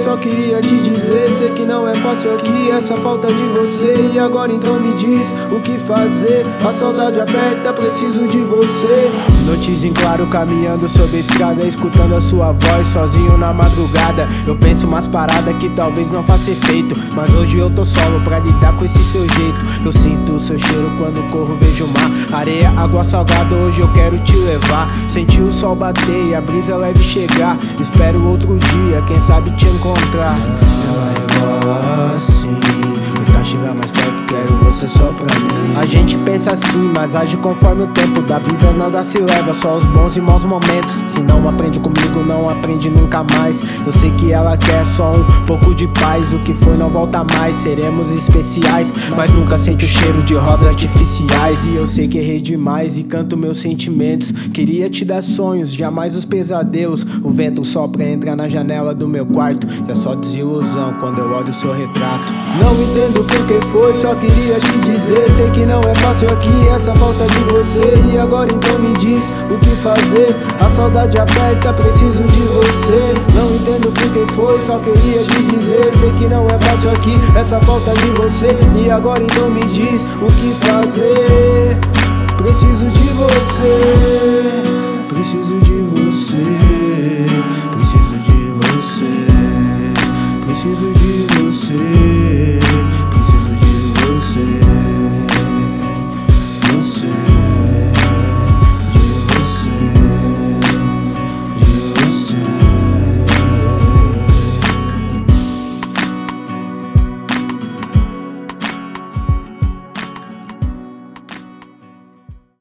só queria te dizer. Sei que não é fácil aqui essa falta de você. E agora então me diz o que fazer. A saudade aperta, preciso de você. Noites em claro, caminhando sobre a escutando a sua voz sozinho na madrugada. Eu penso umas paradas que talvez não faça efeito. Mas hoje eu tô solo pra lidar com esse seu jeito. Eu sinto o seu cheiro quando corro, vejo o mar. Areia, água salgada, hoje eu quero te levar. Sentir o sol bater e a brisa leve chegar. Espero outro dia, quem sabe te encontrar. Você só pra mim. A gente pensa assim, mas age conforme o tempo da vida. Nada se leva, só os bons e maus momentos. Se não aprende comigo, não aprende nunca mais. Eu sei que ela quer só um pouco de paz. O que foi não volta mais, seremos especiais. Mas nunca sente o cheiro de rosas artificiais. E eu sei que errei demais e canto meus sentimentos. Queria te dar sonhos, jamais os pesadelos. O vento sopra, entra na janela do meu quarto. E é só desilusão quando eu olho o seu retrato. Não entendo por que foi, só queria dizer. Sei que não é fácil aqui essa falta de você. E agora então me diz o que fazer. A saudade aperta, preciso de você. Não entendo por que foi, só queria te dizer. Sei que não é fácil aqui essa falta de você. E agora então me diz o que fazer. Preciso de você. Preciso de você.